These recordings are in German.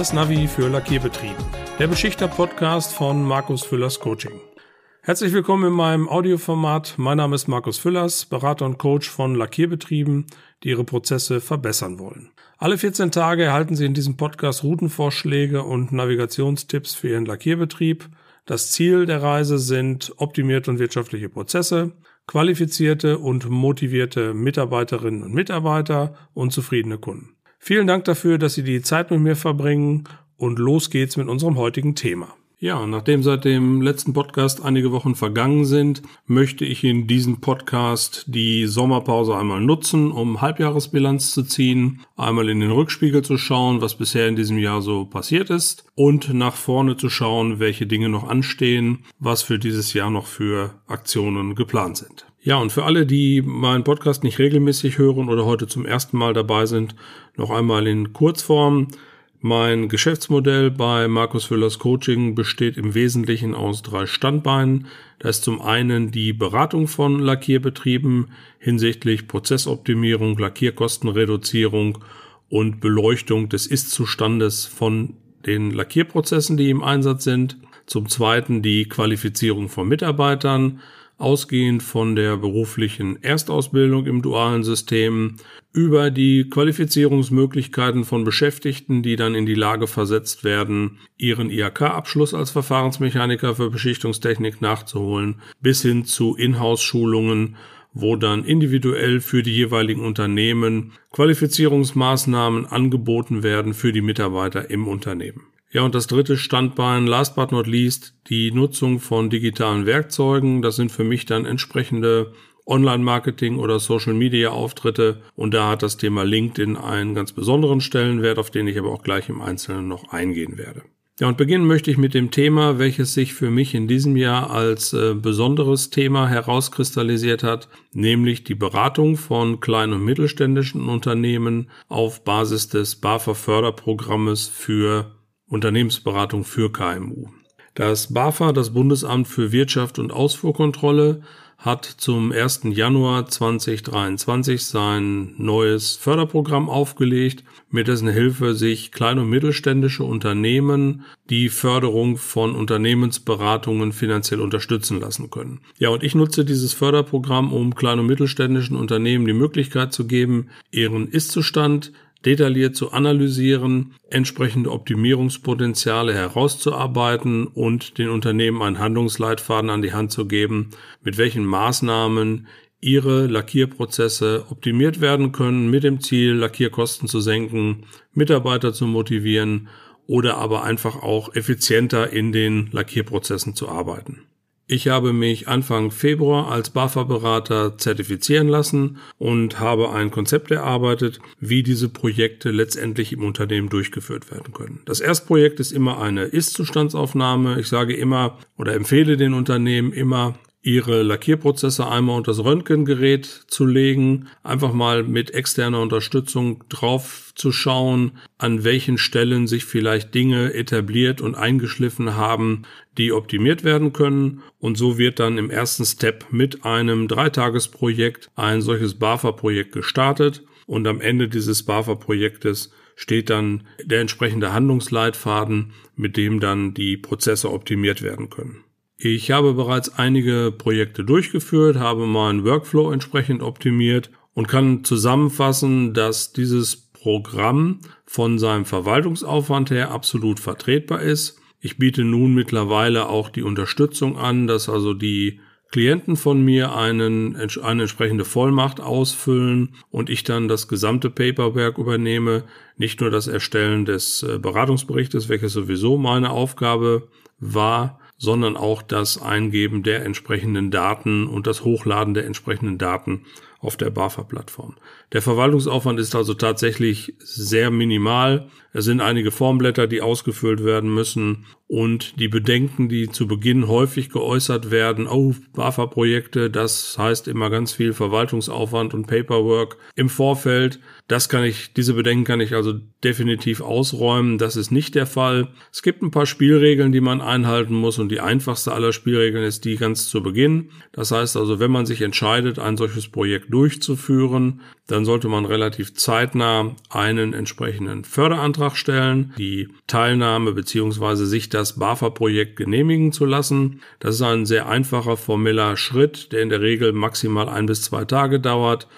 das Navi für Lackierbetrieb, der Beschichter-Podcast von Markus Füllers Coaching. Herzlich willkommen in meinem Audioformat. Mein Name ist Markus Füllers, Berater und Coach von Lackierbetrieben, die ihre Prozesse verbessern wollen. Alle 14 Tage erhalten Sie in diesem Podcast Routenvorschläge und Navigationstipps für Ihren Lackierbetrieb. Das Ziel der Reise sind optimierte und wirtschaftliche Prozesse, qualifizierte und motivierte Mitarbeiterinnen und Mitarbeiter und zufriedene Kunden. Vielen Dank dafür, dass Sie die Zeit mit mir verbringen und los geht's mit unserem heutigen Thema. Ja, nachdem seit dem letzten Podcast einige Wochen vergangen sind, möchte ich in diesem Podcast die Sommerpause einmal nutzen, um Halbjahresbilanz zu ziehen, einmal in den Rückspiegel zu schauen, was bisher in diesem Jahr so passiert ist und nach vorne zu schauen, welche Dinge noch anstehen, was für dieses Jahr noch für Aktionen geplant sind. Ja, und für alle, die meinen Podcast nicht regelmäßig hören oder heute zum ersten Mal dabei sind, noch einmal in Kurzform. Mein Geschäftsmodell bei Markus Füllers Coaching besteht im Wesentlichen aus drei Standbeinen. Da ist zum einen die Beratung von Lackierbetrieben hinsichtlich Prozessoptimierung, Lackierkostenreduzierung und Beleuchtung des Ist-Zustandes von den Lackierprozessen, die im Einsatz sind. Zum zweiten die Qualifizierung von Mitarbeitern ausgehend von der beruflichen Erstausbildung im dualen System über die Qualifizierungsmöglichkeiten von Beschäftigten, die dann in die Lage versetzt werden, ihren IHK-Abschluss als Verfahrensmechaniker für Beschichtungstechnik nachzuholen, bis hin zu Inhouse-Schulungen, wo dann individuell für die jeweiligen Unternehmen Qualifizierungsmaßnahmen angeboten werden für die Mitarbeiter im Unternehmen. Ja, und das dritte Standbein, last but not least, die Nutzung von digitalen Werkzeugen. Das sind für mich dann entsprechende Online-Marketing oder Social-Media-Auftritte. Und da hat das Thema LinkedIn einen ganz besonderen Stellenwert, auf den ich aber auch gleich im Einzelnen noch eingehen werde. Ja, und beginnen möchte ich mit dem Thema, welches sich für mich in diesem Jahr als äh, besonderes Thema herauskristallisiert hat, nämlich die Beratung von kleinen und mittelständischen Unternehmen auf Basis des BAFA Förderprogrammes für Unternehmensberatung für KMU. Das BAFA, das Bundesamt für Wirtschaft und Ausfuhrkontrolle, hat zum 1. Januar 2023 sein neues Förderprogramm aufgelegt, mit dessen Hilfe sich kleine und mittelständische Unternehmen die Förderung von Unternehmensberatungen finanziell unterstützen lassen können. Ja, und ich nutze dieses Förderprogramm, um kleinen und mittelständischen Unternehmen die Möglichkeit zu geben, ihren Ist-Zustand detailliert zu analysieren, entsprechende Optimierungspotenziale herauszuarbeiten und den Unternehmen einen Handlungsleitfaden an die Hand zu geben, mit welchen Maßnahmen ihre Lackierprozesse optimiert werden können, mit dem Ziel, Lackierkosten zu senken, Mitarbeiter zu motivieren oder aber einfach auch effizienter in den Lackierprozessen zu arbeiten. Ich habe mich Anfang Februar als BAFA-Berater zertifizieren lassen und habe ein Konzept erarbeitet, wie diese Projekte letztendlich im Unternehmen durchgeführt werden können. Das Erstprojekt ist immer eine Ist-Zustandsaufnahme. Ich sage immer oder empfehle den Unternehmen immer, ihre Lackierprozesse einmal unter das Röntgengerät zu legen, einfach mal mit externer Unterstützung drauf zu schauen, an welchen Stellen sich vielleicht Dinge etabliert und eingeschliffen haben, die optimiert werden können. Und so wird dann im ersten Step mit einem Dreitagesprojekt ein solches BAFA-Projekt gestartet. Und am Ende dieses BAFA-Projektes steht dann der entsprechende Handlungsleitfaden, mit dem dann die Prozesse optimiert werden können. Ich habe bereits einige Projekte durchgeführt, habe meinen Workflow entsprechend optimiert und kann zusammenfassen, dass dieses Programm von seinem Verwaltungsaufwand her absolut vertretbar ist. Ich biete nun mittlerweile auch die Unterstützung an, dass also die Klienten von mir einen, eine entsprechende Vollmacht ausfüllen und ich dann das gesamte Paperwork übernehme, nicht nur das Erstellen des äh, Beratungsberichtes, welches sowieso meine Aufgabe war, sondern auch das Eingeben der entsprechenden Daten und das Hochladen der entsprechenden Daten auf der BAFA-Plattform. Der Verwaltungsaufwand ist also tatsächlich sehr minimal. Es sind einige Formblätter, die ausgefüllt werden müssen und die Bedenken, die zu Beginn häufig geäußert werden, oh, BAFA-Projekte, das heißt immer ganz viel Verwaltungsaufwand und Paperwork im Vorfeld. Das kann ich, diese Bedenken kann ich also definitiv ausräumen. Das ist nicht der Fall. Es gibt ein paar Spielregeln, die man einhalten muss und die einfachste aller Spielregeln ist die ganz zu Beginn. Das heißt also, wenn man sich entscheidet, ein solches Projekt durchzuführen, dann sollte man relativ zeitnah einen entsprechenden Förderantrag stellen, die Teilnahme beziehungsweise sich das BAFA-Projekt genehmigen zu lassen. Das ist ein sehr einfacher formeller Schritt, der in der Regel maximal ein bis zwei Tage dauert.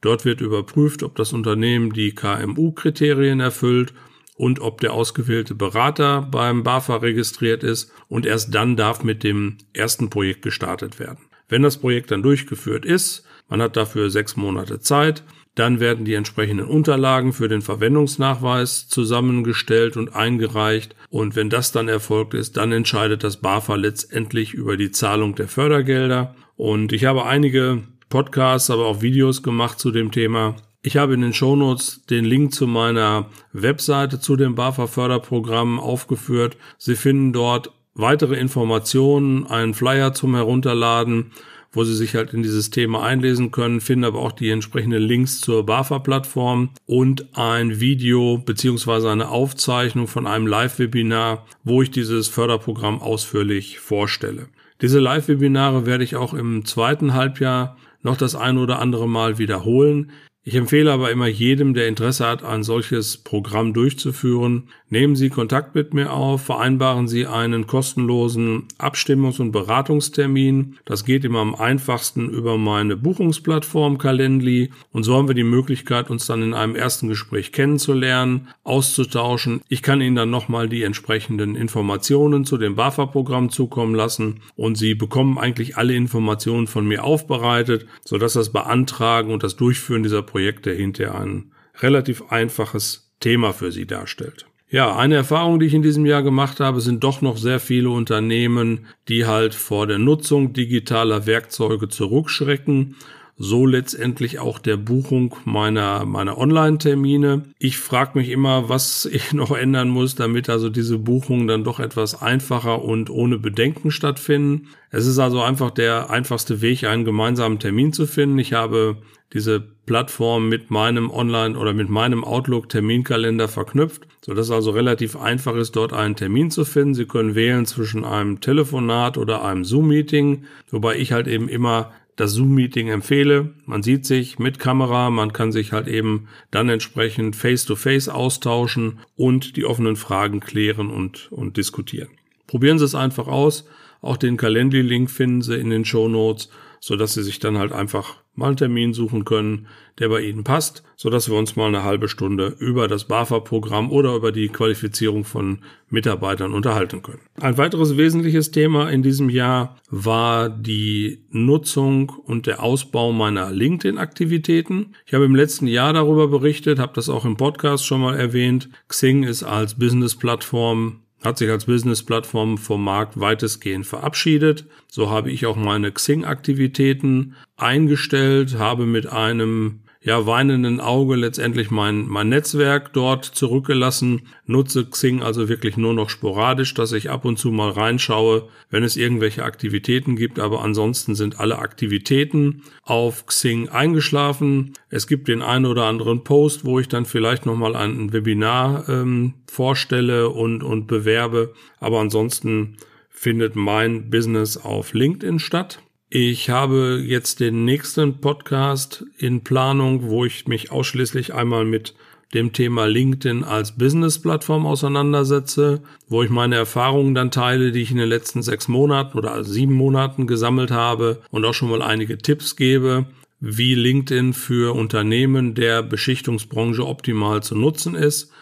Dort wird überprüft, ob das Unternehmen die KMU-Kriterien erfüllt und ob der ausgewählte Berater beim BAFA registriert ist und erst dann darf mit dem ersten Projekt gestartet werden. Wenn das Projekt dann durchgeführt ist, man hat dafür sechs Monate Zeit, dann werden die entsprechenden Unterlagen für den Verwendungsnachweis zusammengestellt und eingereicht. Und wenn das dann erfolgt ist, dann entscheidet das BAFA letztendlich über die Zahlung der Fördergelder. Und ich habe einige Podcasts, aber auch Videos gemacht zu dem Thema. Ich habe in den Shownotes den Link zu meiner Webseite zu dem BAFA Förderprogramm aufgeführt. Sie finden dort weitere Informationen, einen Flyer zum Herunterladen, wo Sie sich halt in dieses Thema einlesen können, finden aber auch die entsprechenden Links zur BAFA-Plattform und ein Video beziehungsweise eine Aufzeichnung von einem Live-Webinar, wo ich dieses Förderprogramm ausführlich vorstelle. Diese Live-Webinare werde ich auch im zweiten Halbjahr noch das ein oder andere Mal wiederholen. Ich empfehle aber immer jedem, der Interesse hat, ein solches Programm durchzuführen, nehmen Sie Kontakt mit mir auf, vereinbaren Sie einen kostenlosen Abstimmungs- und Beratungstermin. Das geht immer am einfachsten über meine Buchungsplattform Calendly und so haben wir die Möglichkeit, uns dann in einem ersten Gespräch kennenzulernen, auszutauschen. Ich kann Ihnen dann nochmal die entsprechenden Informationen zu dem BAFA-Programm zukommen lassen und Sie bekommen eigentlich alle Informationen von mir aufbereitet, sodass das Beantragen und das Durchführen dieser Projekte hinterher ein relativ einfaches Thema für sie darstellt. Ja, eine Erfahrung, die ich in diesem Jahr gemacht habe, sind doch noch sehr viele Unternehmen, die halt vor der Nutzung digitaler Werkzeuge zurückschrecken so letztendlich auch der Buchung meiner, meiner Online-Termine. Ich frage mich immer, was ich noch ändern muss, damit also diese Buchungen dann doch etwas einfacher und ohne Bedenken stattfinden. Es ist also einfach der einfachste Weg, einen gemeinsamen Termin zu finden. Ich habe diese Plattform mit meinem Online- oder mit meinem Outlook-Terminkalender verknüpft, so dass also relativ einfach ist, dort einen Termin zu finden. Sie können wählen zwischen einem Telefonat oder einem Zoom-Meeting, wobei ich halt eben immer das Zoom-Meeting empfehle. Man sieht sich mit Kamera, man kann sich halt eben dann entsprechend face-to-face -face austauschen und die offenen Fragen klären und, und diskutieren. Probieren Sie es einfach aus. Auch den Calendly-Link finden Sie in den Show Notes so dass Sie sich dann halt einfach mal einen Termin suchen können, der bei Ihnen passt, so dass wir uns mal eine halbe Stunde über das BAFA-Programm oder über die Qualifizierung von Mitarbeitern unterhalten können. Ein weiteres wesentliches Thema in diesem Jahr war die Nutzung und der Ausbau meiner LinkedIn-Aktivitäten. Ich habe im letzten Jahr darüber berichtet, habe das auch im Podcast schon mal erwähnt. Xing ist als Business-Plattform hat sich als Business-Plattform vom Markt weitestgehend verabschiedet. So habe ich auch meine Xing-Aktivitäten eingestellt, habe mit einem ja, weinenden Auge letztendlich mein, mein Netzwerk dort zurückgelassen, nutze Xing also wirklich nur noch sporadisch, dass ich ab und zu mal reinschaue, wenn es irgendwelche Aktivitäten gibt, aber ansonsten sind alle Aktivitäten auf Xing eingeschlafen. Es gibt den einen oder anderen Post, wo ich dann vielleicht nochmal ein Webinar ähm, vorstelle und, und bewerbe, aber ansonsten findet mein Business auf LinkedIn statt. Ich habe jetzt den nächsten Podcast in Planung, wo ich mich ausschließlich einmal mit dem Thema LinkedIn als Business-Plattform auseinandersetze, wo ich meine Erfahrungen dann teile, die ich in den letzten sechs Monaten oder sieben Monaten gesammelt habe und auch schon mal einige Tipps gebe, wie LinkedIn für Unternehmen der Beschichtungsbranche optimal zu nutzen ist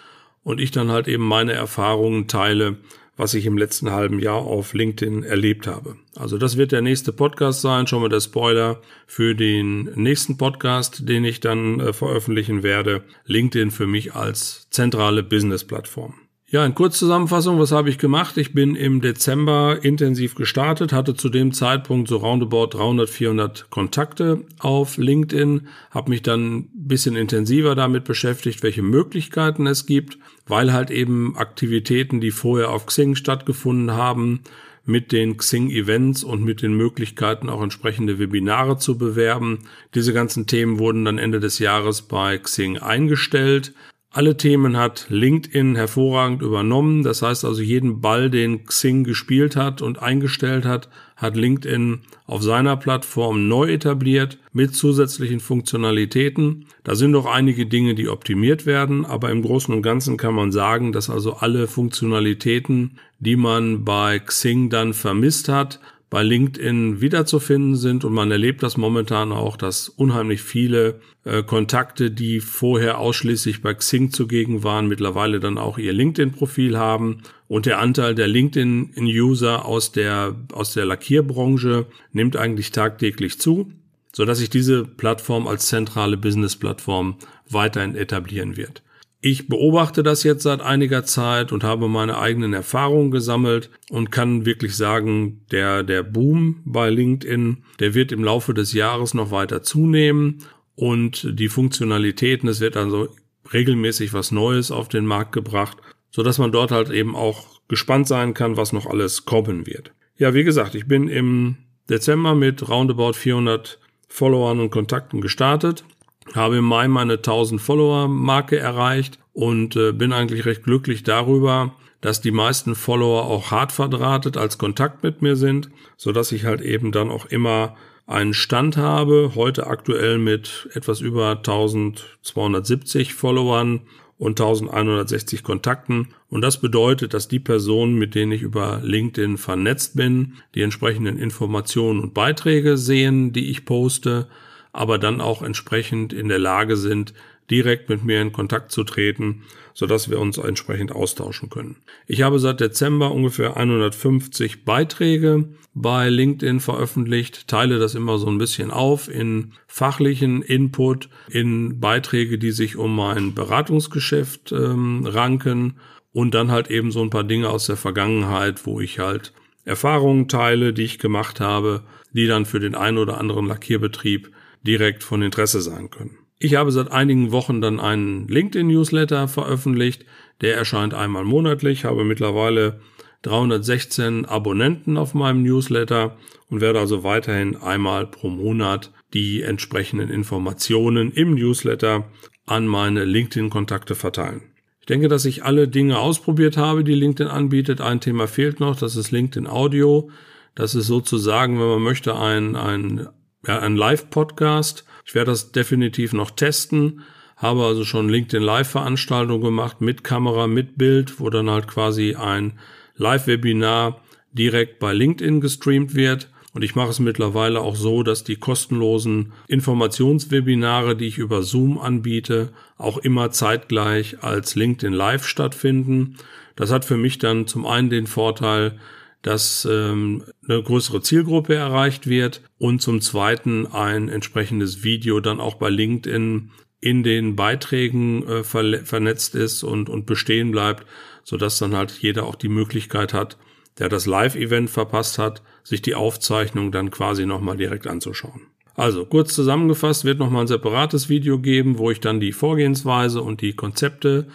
und ich dann halt eben meine Erfahrungen teile, was ich im letzten halben Jahr auf LinkedIn erlebt habe. Also das wird der nächste Podcast sein, schon mal der Spoiler für den nächsten Podcast, den ich dann äh, veröffentlichen werde. LinkedIn für mich als zentrale Business-Plattform. Ja, in Kurzzusammenfassung, was habe ich gemacht? Ich bin im Dezember intensiv gestartet, hatte zu dem Zeitpunkt so roundabout 300, 400 Kontakte auf LinkedIn, habe mich dann ein bisschen intensiver damit beschäftigt, welche Möglichkeiten es gibt, weil halt eben Aktivitäten, die vorher auf Xing stattgefunden haben, mit den Xing-Events und mit den Möglichkeiten auch entsprechende Webinare zu bewerben. Diese ganzen Themen wurden dann Ende des Jahres bei Xing eingestellt. Alle Themen hat LinkedIn hervorragend übernommen. Das heißt also, jeden Ball, den Xing gespielt hat und eingestellt hat, hat LinkedIn auf seiner Plattform neu etabliert mit zusätzlichen Funktionalitäten. Da sind noch einige Dinge, die optimiert werden, aber im Großen und Ganzen kann man sagen, dass also alle Funktionalitäten, die man bei Xing dann vermisst hat, bei LinkedIn wiederzufinden sind und man erlebt das momentan auch, dass unheimlich viele äh, Kontakte, die vorher ausschließlich bei Xing zugegen waren, mittlerweile dann auch ihr LinkedIn-Profil haben und der Anteil der LinkedIn-User aus der aus der Lackierbranche nimmt eigentlich tagtäglich zu, so dass sich diese Plattform als zentrale Business-Plattform weiterhin etablieren wird. Ich beobachte das jetzt seit einiger Zeit und habe meine eigenen Erfahrungen gesammelt und kann wirklich sagen, der, der Boom bei LinkedIn, der wird im Laufe des Jahres noch weiter zunehmen und die Funktionalitäten, es wird also regelmäßig was Neues auf den Markt gebracht, so dass man dort halt eben auch gespannt sein kann, was noch alles kommen wird. Ja, wie gesagt, ich bin im Dezember mit roundabout 400 Followern und Kontakten gestartet habe im Mai meine 1000 Follower Marke erreicht und äh, bin eigentlich recht glücklich darüber, dass die meisten Follower auch hart verdrahtet als Kontakt mit mir sind, so dass ich halt eben dann auch immer einen Stand habe, heute aktuell mit etwas über 1270 Followern und 1160 Kontakten. Und das bedeutet, dass die Personen, mit denen ich über LinkedIn vernetzt bin, die entsprechenden Informationen und Beiträge sehen, die ich poste, aber dann auch entsprechend in der Lage sind, direkt mit mir in Kontakt zu treten, so dass wir uns entsprechend austauschen können. Ich habe seit Dezember ungefähr 150 Beiträge bei LinkedIn veröffentlicht, teile das immer so ein bisschen auf in fachlichen Input, in Beiträge, die sich um mein Beratungsgeschäft ähm, ranken und dann halt eben so ein paar Dinge aus der Vergangenheit, wo ich halt Erfahrungen teile, die ich gemacht habe, die dann für den einen oder anderen Lackierbetrieb direkt von Interesse sein können. Ich habe seit einigen Wochen dann einen LinkedIn-Newsletter veröffentlicht. Der erscheint einmal monatlich, habe mittlerweile 316 Abonnenten auf meinem Newsletter und werde also weiterhin einmal pro Monat die entsprechenden Informationen im Newsletter an meine LinkedIn-Kontakte verteilen. Ich denke, dass ich alle Dinge ausprobiert habe, die LinkedIn anbietet. Ein Thema fehlt noch, das ist LinkedIn Audio. Das ist sozusagen, wenn man möchte, ein, ein ja, ein Live-Podcast. Ich werde das definitiv noch testen. Habe also schon LinkedIn Live-Veranstaltungen gemacht mit Kamera, mit Bild, wo dann halt quasi ein Live-Webinar direkt bei LinkedIn gestreamt wird. Und ich mache es mittlerweile auch so, dass die kostenlosen Informationswebinare, die ich über Zoom anbiete, auch immer zeitgleich als LinkedIn Live stattfinden. Das hat für mich dann zum einen den Vorteil, dass ähm, eine größere Zielgruppe erreicht wird und zum Zweiten ein entsprechendes Video dann auch bei LinkedIn in den Beiträgen äh, vernetzt ist und, und bestehen bleibt, so dass dann halt jeder auch die Möglichkeit hat, der das Live-Event verpasst hat, sich die Aufzeichnung dann quasi nochmal direkt anzuschauen. Also kurz zusammengefasst wird nochmal ein separates Video geben, wo ich dann die Vorgehensweise und die Konzepte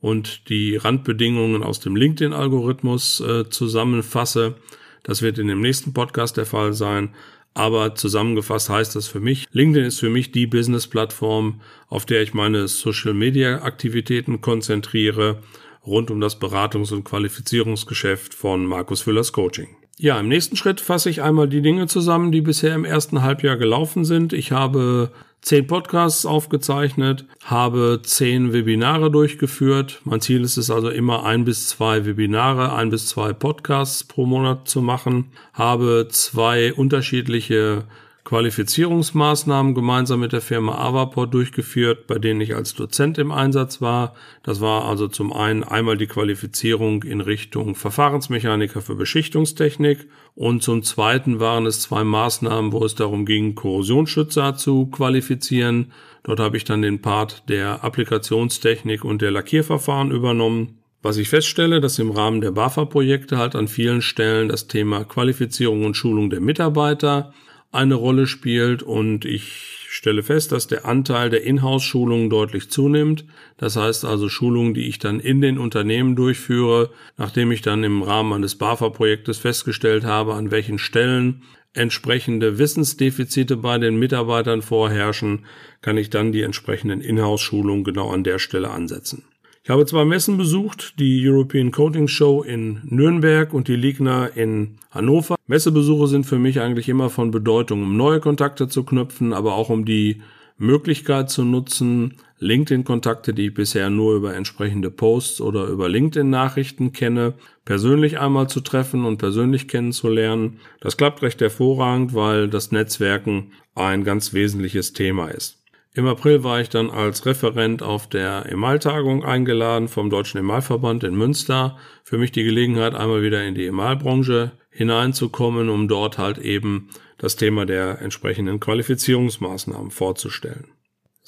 und die Randbedingungen aus dem LinkedIn-Algorithmus äh, zusammenfasse. Das wird in dem nächsten Podcast der Fall sein. Aber zusammengefasst heißt das für mich, LinkedIn ist für mich die Business-Plattform, auf der ich meine Social-Media-Aktivitäten konzentriere, rund um das Beratungs- und Qualifizierungsgeschäft von Markus Füllers Coaching. Ja, im nächsten Schritt fasse ich einmal die Dinge zusammen, die bisher im ersten Halbjahr gelaufen sind. Ich habe zehn Podcasts aufgezeichnet, habe zehn Webinare durchgeführt. Mein Ziel ist es also immer ein bis zwei Webinare, ein bis zwei Podcasts pro Monat zu machen, habe zwei unterschiedliche Qualifizierungsmaßnahmen gemeinsam mit der Firma Avaport durchgeführt, bei denen ich als Dozent im Einsatz war. Das war also zum einen einmal die Qualifizierung in Richtung Verfahrensmechaniker für Beschichtungstechnik und zum zweiten waren es zwei Maßnahmen, wo es darum ging, Korrosionsschützer zu qualifizieren. Dort habe ich dann den Part der Applikationstechnik und der Lackierverfahren übernommen. Was ich feststelle, dass im Rahmen der BAFA-Projekte halt an vielen Stellen das Thema Qualifizierung und Schulung der Mitarbeiter eine Rolle spielt und ich stelle fest, dass der Anteil der Inhouse-Schulungen deutlich zunimmt. Das heißt also Schulungen, die ich dann in den Unternehmen durchführe, nachdem ich dann im Rahmen eines BAFA-Projektes festgestellt habe, an welchen Stellen entsprechende Wissensdefizite bei den Mitarbeitern vorherrschen, kann ich dann die entsprechenden Inhouse-Schulungen genau an der Stelle ansetzen. Ich habe zwei Messen besucht, die European Coating Show in Nürnberg und die Ligna in Hannover. Messebesuche sind für mich eigentlich immer von Bedeutung, um neue Kontakte zu knüpfen, aber auch um die Möglichkeit zu nutzen, LinkedIn-Kontakte, die ich bisher nur über entsprechende Posts oder über LinkedIn-Nachrichten kenne, persönlich einmal zu treffen und persönlich kennenzulernen. Das klappt recht hervorragend, weil das Netzwerken ein ganz wesentliches Thema ist. Im April war ich dann als Referent auf der Emaltagung eingeladen vom Deutschen Emalverband in Münster. Für mich die Gelegenheit, einmal wieder in die Emalbranche hineinzukommen, um dort halt eben das Thema der entsprechenden Qualifizierungsmaßnahmen vorzustellen.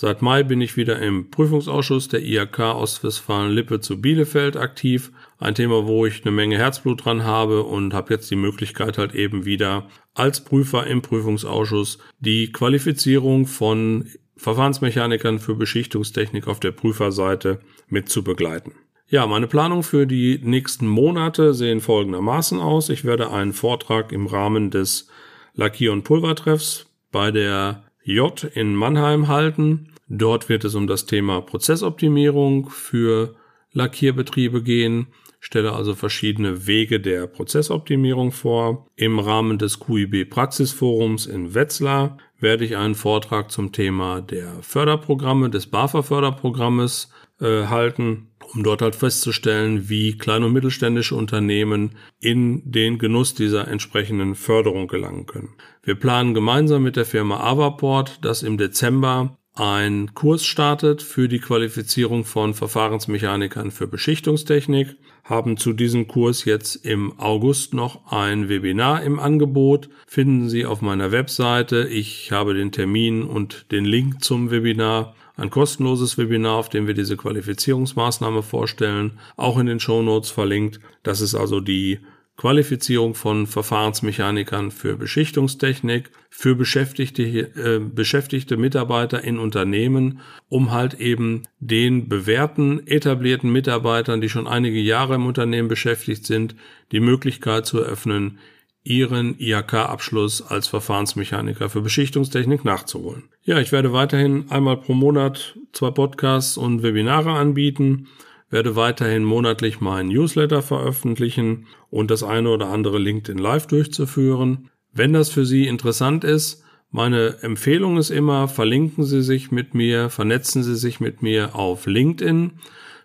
Seit Mai bin ich wieder im Prüfungsausschuss der IHK Ostwestfalen-Lippe zu Bielefeld aktiv. Ein Thema, wo ich eine Menge Herzblut dran habe und habe jetzt die Möglichkeit halt eben wieder als Prüfer im Prüfungsausschuss die Qualifizierung von Verfahrensmechanikern für Beschichtungstechnik auf der Prüferseite mit zu begleiten. Ja, meine Planung für die nächsten Monate sehen folgendermaßen aus. Ich werde einen Vortrag im Rahmen des Lackier- und Pulvertreffs bei der J in Mannheim halten. Dort wird es um das Thema Prozessoptimierung für Lackierbetriebe gehen stelle also verschiedene Wege der Prozessoptimierung vor. Im Rahmen des QIB Praxisforums in Wetzlar werde ich einen Vortrag zum Thema der Förderprogramme, des BAFA Förderprogrammes äh, halten, um dort halt festzustellen, wie kleine und mittelständische Unternehmen in den Genuss dieser entsprechenden Förderung gelangen können. Wir planen gemeinsam mit der Firma Avaport, dass im Dezember ein Kurs startet für die Qualifizierung von Verfahrensmechanikern für Beschichtungstechnik, haben zu diesem Kurs jetzt im August noch ein Webinar im Angebot. Finden Sie auf meiner Webseite. Ich habe den Termin und den Link zum Webinar. Ein kostenloses Webinar, auf dem wir diese Qualifizierungsmaßnahme vorstellen, auch in den Show Notes verlinkt. Das ist also die Qualifizierung von Verfahrensmechanikern für Beschichtungstechnik, für beschäftigte, äh, beschäftigte Mitarbeiter in Unternehmen, um halt eben den bewährten, etablierten Mitarbeitern, die schon einige Jahre im Unternehmen beschäftigt sind, die Möglichkeit zu eröffnen, ihren IHK-Abschluss als Verfahrensmechaniker für Beschichtungstechnik nachzuholen. Ja, ich werde weiterhin einmal pro Monat zwei Podcasts und Webinare anbieten werde weiterhin monatlich meinen Newsletter veröffentlichen und das eine oder andere LinkedIn Live durchzuführen. Wenn das für Sie interessant ist, meine Empfehlung ist immer, verlinken Sie sich mit mir, vernetzen Sie sich mit mir auf LinkedIn,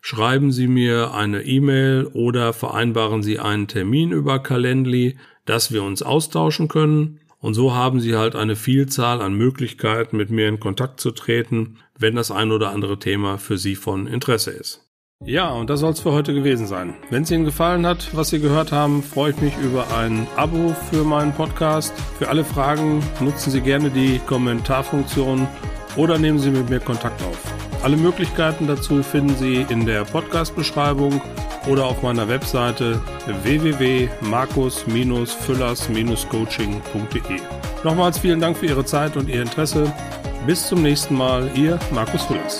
schreiben Sie mir eine E-Mail oder vereinbaren Sie einen Termin über Calendly, dass wir uns austauschen können. Und so haben Sie halt eine Vielzahl an Möglichkeiten, mit mir in Kontakt zu treten, wenn das ein oder andere Thema für Sie von Interesse ist. Ja, und das soll es für heute gewesen sein. Wenn es Ihnen gefallen hat, was Sie gehört haben, freue ich mich über ein Abo für meinen Podcast. Für alle Fragen nutzen Sie gerne die Kommentarfunktion oder nehmen Sie mit mir Kontakt auf. Alle Möglichkeiten dazu finden Sie in der Podcast-Beschreibung oder auf meiner Webseite www.markus-füllers-coaching.de. Nochmals vielen Dank für Ihre Zeit und Ihr Interesse. Bis zum nächsten Mal, Ihr Markus Füllers.